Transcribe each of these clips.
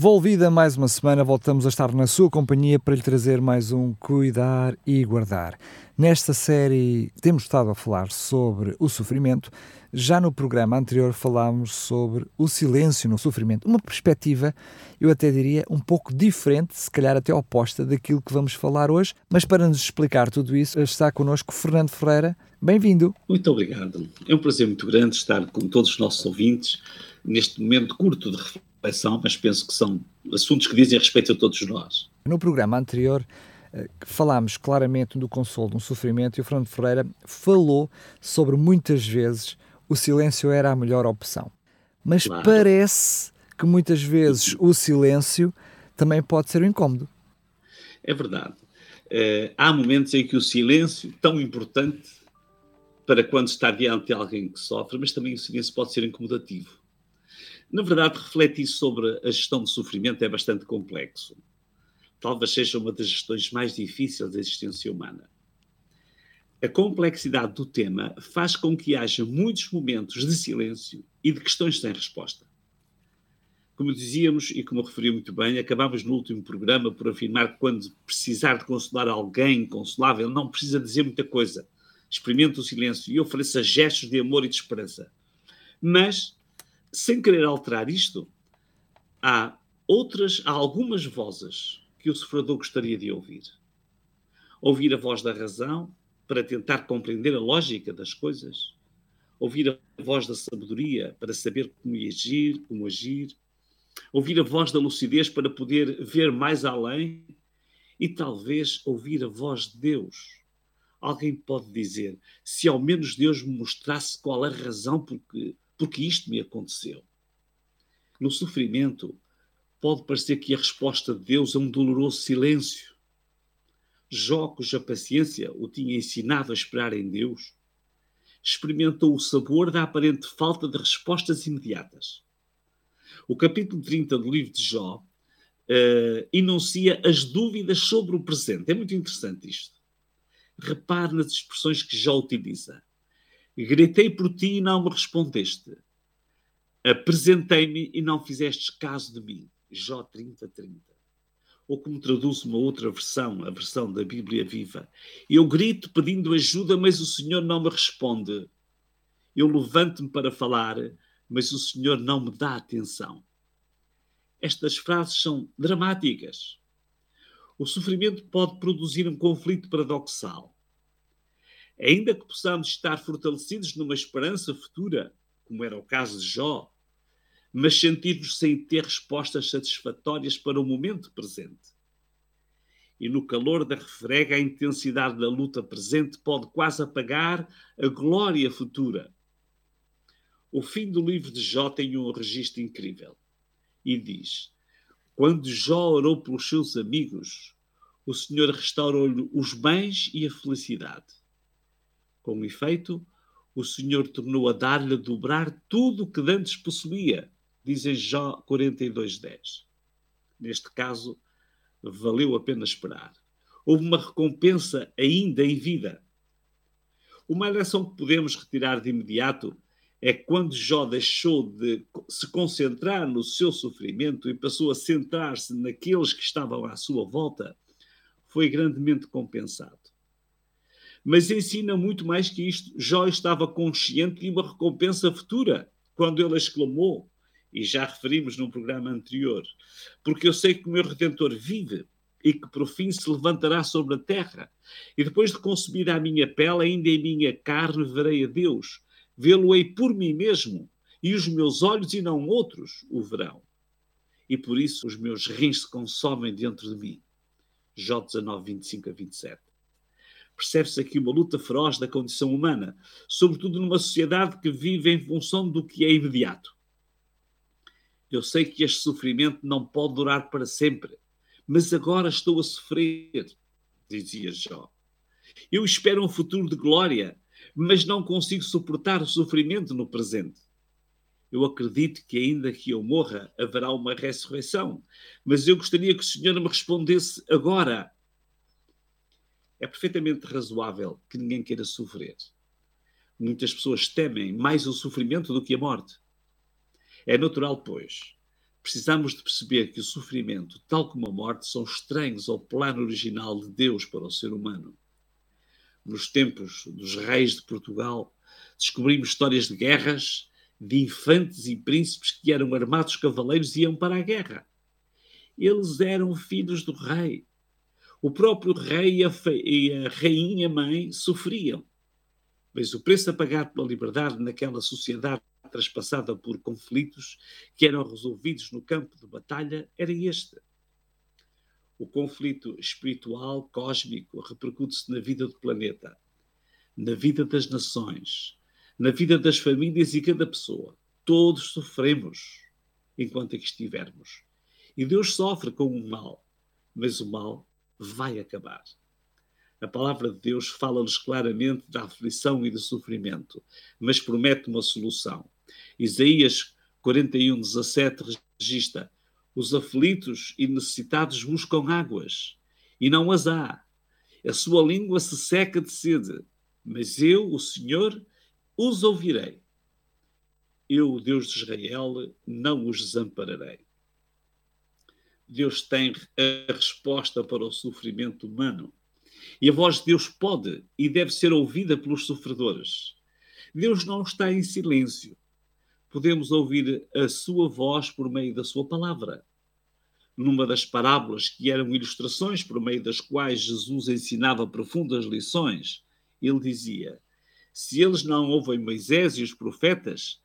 Volvida mais uma semana, voltamos a estar na sua companhia para lhe trazer mais um Cuidar e Guardar. Nesta série temos estado a falar sobre o sofrimento. Já no programa anterior falámos sobre o silêncio no sofrimento, uma perspectiva, eu até diria, um pouco diferente, se calhar até oposta daquilo que vamos falar hoje. Mas para nos explicar tudo isso, está connosco Fernando Ferreira. Bem-vindo. Muito obrigado. É um prazer muito grande estar com todos os nossos ouvintes neste momento curto de reflexão, mas penso que são assuntos que dizem respeito a todos nós. No programa anterior eh, falámos claramente do consolo, do sofrimento, e o Fernando Ferreira falou sobre muitas vezes o silêncio era a melhor opção. Mas claro. parece que muitas vezes o silêncio também pode ser um incómodo. É verdade. Uh, há momentos em que o silêncio, tão importante para quando está diante de alguém que sofre, mas também o silêncio pode ser incomodativo. Na verdade, refletir sobre a gestão do sofrimento é bastante complexo talvez seja uma das gestões mais difíceis da existência humana. A complexidade do tema faz com que haja muitos momentos de silêncio e de questões sem resposta. Como dizíamos e como referi muito bem, acabámos no último programa por afirmar que quando precisar de consolar alguém inconsolável, não precisa dizer muita coisa. Experimente o silêncio e ofereça gestos de amor e de esperança. Mas, sem querer alterar isto, há outras, há algumas vozes que o sofredor gostaria de ouvir. Ouvir a voz da razão para tentar compreender a lógica das coisas. Ouvir a voz da sabedoria para saber como agir, como agir. Ouvir a voz da lucidez para poder ver mais além. E talvez ouvir a voz de Deus. Alguém pode dizer: se ao menos Deus me mostrasse qual a razão porque, porque isto me aconteceu. No sofrimento, pode parecer que a resposta de Deus é um doloroso silêncio. Jó, cuja paciência o tinha ensinado a esperar em Deus, experimentou o sabor da aparente falta de respostas imediatas. O capítulo 30 do livro de Jó uh, enuncia as dúvidas sobre o presente. É muito interessante isto. Repare nas expressões que Jó utiliza. Gritei por ti e não me respondeste. Apresentei-me e não fizeste caso de mim. Jó 30, 30. Ou como traduz uma outra versão, a versão da Bíblia Viva. Eu grito pedindo ajuda, mas o Senhor não me responde. Eu levanto-me para falar, mas o Senhor não me dá atenção. Estas frases são dramáticas. O sofrimento pode produzir um conflito paradoxal. Ainda que possamos estar fortalecidos numa esperança futura, como era o caso de Jó, mas sentir-nos sem ter respostas satisfatórias para o momento presente. E no calor da refrega, a intensidade da luta presente pode quase apagar a glória futura. O fim do livro de Jó tem um registro incrível. E diz: Quando Jó orou pelos seus amigos, o Senhor restaurou-lhe os bens e a felicidade. Com efeito, o Senhor tornou a dar-lhe a dobrar tudo o que antes possuía dizem Jó 42.10. Neste caso, valeu a pena esperar. Houve uma recompensa ainda em vida. Uma lição que podemos retirar de imediato é quando Jó deixou de se concentrar no seu sofrimento e passou a centrar-se naqueles que estavam à sua volta, foi grandemente compensado. Mas ensina muito mais que isto. Jó estava consciente de uma recompensa futura, quando ele exclamou: e já referimos num programa anterior, porque eu sei que o meu Redentor vive e que por fim se levantará sobre a terra, e depois de consumir a minha pele, ainda em minha carne verei a Deus, vê-lo-ei por mim mesmo, e os meus olhos e não outros o verão. E por isso os meus rins se consomem dentro de mim. Jó 19, 25 a 27. Percebe-se aqui uma luta feroz da condição humana, sobretudo numa sociedade que vive em função do que é imediato eu sei que este sofrimento não pode durar para sempre, mas agora estou a sofrer, dizia Jó. Eu espero um futuro de glória, mas não consigo suportar o sofrimento no presente. Eu acredito que, ainda que eu morra, haverá uma ressurreição. Mas eu gostaria que o Senhor me respondesse agora. É perfeitamente razoável que ninguém queira sofrer. Muitas pessoas temem mais o sofrimento do que a morte. É natural, pois. Precisamos de perceber que o sofrimento, tal como a morte, são estranhos ao plano original de Deus para o ser humano. Nos tempos dos reis de Portugal, descobrimos histórias de guerras, de infantes e príncipes que eram armados cavaleiros e iam para a guerra. Eles eram filhos do rei. O próprio rei e a, rainha mãe sofriam. Mas o preço a pagar pela liberdade naquela sociedade traspassada por conflitos que eram resolvidos no campo de batalha era este. O conflito espiritual cósmico repercute-se na vida do planeta, na vida das nações, na vida das famílias e cada pessoa. Todos sofremos enquanto aqui estivermos. E Deus sofre com o mal, mas o mal vai acabar. A palavra de Deus fala-nos claramente da aflição e do sofrimento, mas promete uma solução. Isaías 41, 17 registra: Os aflitos e necessitados buscam águas, e não as há. A sua língua se seca de sede, mas eu, o Senhor, os ouvirei. Eu, o Deus de Israel, não os desampararei. Deus tem a resposta para o sofrimento humano. E a voz de Deus pode e deve ser ouvida pelos sofredores. Deus não está em silêncio. Podemos ouvir a sua voz por meio da sua palavra. Numa das parábolas que eram ilustrações por meio das quais Jesus ensinava profundas lições, ele dizia: se eles não ouvem Moisés e os profetas,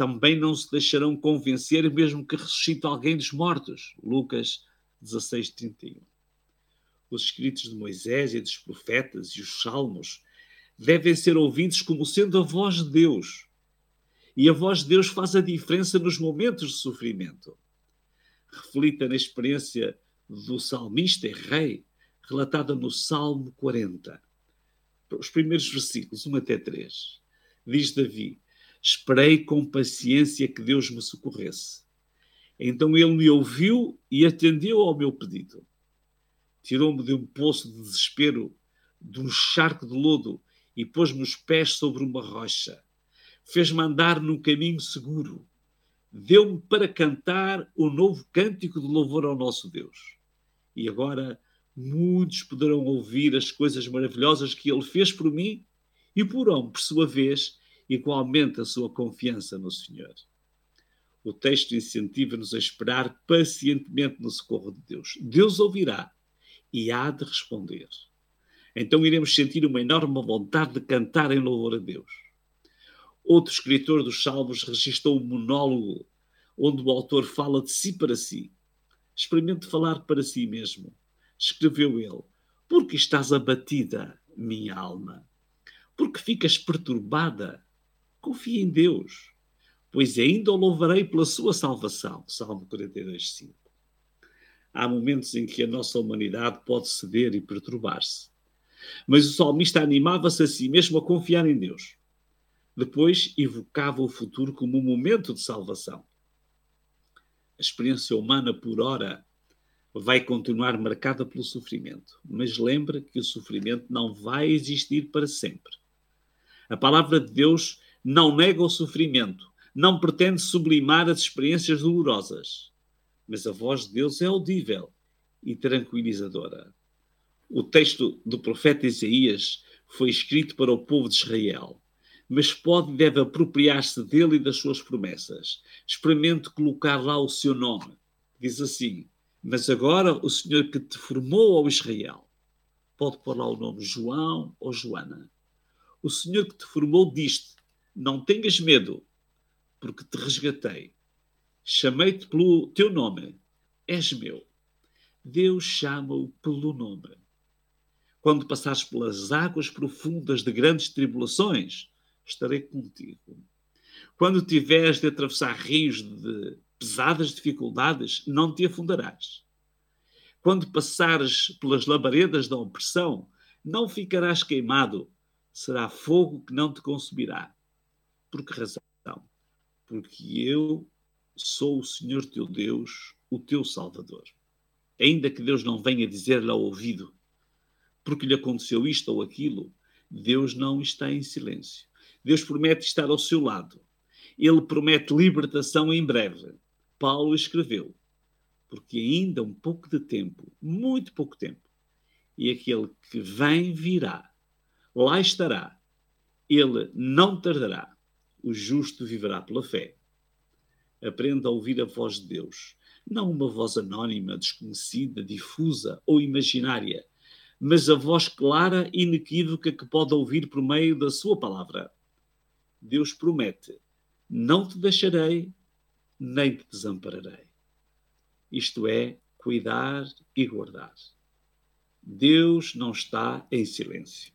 também não se deixarão convencer, mesmo que ressuscite alguém dos mortos. Lucas 16, 31. Os escritos de Moisés e dos profetas e os salmos devem ser ouvidos como sendo a voz de Deus. E a voz de Deus faz a diferença nos momentos de sofrimento. Reflita na experiência do salmista e rei, relatada no Salmo 40 os primeiros versículos, 1 até 3. Diz Davi: Esperei com paciência que Deus me socorresse. Então ele me ouviu e atendeu ao meu pedido. Tirou-me de um poço de desespero, de um charco de lodo, e pôs-me os pés sobre uma rocha. Fez-me andar num caminho seguro. Deu-me para cantar o novo cântico de louvor ao nosso Deus. E agora muitos poderão ouvir as coisas maravilhosas que ele fez por mim e porão, por sua vez, igualmente a sua confiança no Senhor. O texto incentiva-nos a esperar pacientemente no socorro de Deus. Deus ouvirá e há de responder. Então iremos sentir uma enorme vontade de cantar em louvor a Deus. Outro escritor dos Salmos registrou um monólogo onde o autor fala de si para si. Experimente falar para si mesmo escreveu ele, porque estás abatida, minha alma? Porque ficas perturbada? Confia em Deus, pois ainda o louvarei pela sua salvação. Salmo 42, 5. Há momentos em que a nossa humanidade pode ceder e perturbar-se. Mas o salmista animava-se a si mesmo a confiar em Deus. Depois evocava o futuro como um momento de salvação. A experiência humana, por ora, vai continuar marcada pelo sofrimento. Mas lembra que o sofrimento não vai existir para sempre. A palavra de Deus não nega o sofrimento, não pretende sublimar as experiências dolorosas. Mas a voz de Deus é audível e tranquilizadora. O texto do profeta Isaías foi escrito para o povo de Israel, mas pode e deve apropriar-se dele e das suas promessas. Experimente colocar lá o seu nome. Diz assim: mas agora o Senhor que te formou ao Israel, pode pôr lá o nome João ou Joana. O Senhor que te formou diz-te: Não tenhas medo, porque te resgatei. Chamei-te pelo teu nome, és meu. Deus chama-o pelo nome. Quando passares pelas águas profundas de grandes tribulações, estarei contigo. Quando tiveres de atravessar rios de pesadas dificuldades, não te afundarás. Quando passares pelas labaredas da opressão, não ficarás queimado, será fogo que não te consumirá. Por que razão? porque eu sou o Senhor teu Deus, o teu Salvador. Ainda que Deus não venha dizer-lhe ao ouvido, porque lhe aconteceu isto ou aquilo, Deus não está em silêncio. Deus promete estar ao seu lado. Ele promete libertação em breve. Paulo escreveu: porque ainda um pouco de tempo, muito pouco tempo, e aquele que vem virá, lá estará, ele não tardará, o justo viverá pela fé. Aprenda a ouvir a voz de Deus, não uma voz anónima, desconhecida, difusa ou imaginária, mas a voz clara e inequívoca que pode ouvir por meio da sua palavra. Deus promete: não te deixarei, nem te desampararei. Isto é, cuidar e guardar. Deus não está em silêncio.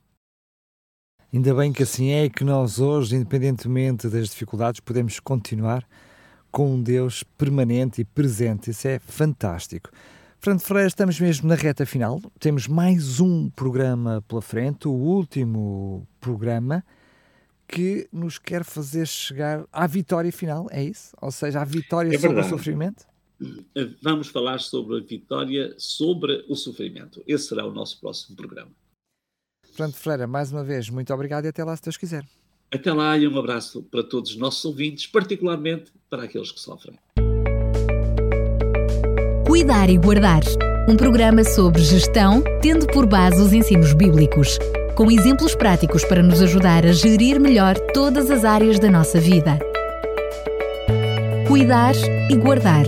Ainda bem que assim é que nós hoje, independentemente das dificuldades, podemos continuar com um Deus permanente e presente. Isso é fantástico. Fernando Freire, estamos mesmo na reta final. Temos mais um programa pela frente, o último programa que nos quer fazer chegar à vitória final, é isso? Ou seja, à vitória é sobre o sofrimento? Vamos falar sobre a vitória sobre o sofrimento. Esse será o nosso próximo programa. Fernando Freire, mais uma vez, muito obrigado e até lá, se Deus quiser. Até lá e um abraço para todos os nossos ouvintes, particularmente para aqueles que sofrem. Cuidar e Guardar um programa sobre gestão, tendo por base os ensinos bíblicos, com exemplos práticos para nos ajudar a gerir melhor todas as áreas da nossa vida. Cuidar e Guardar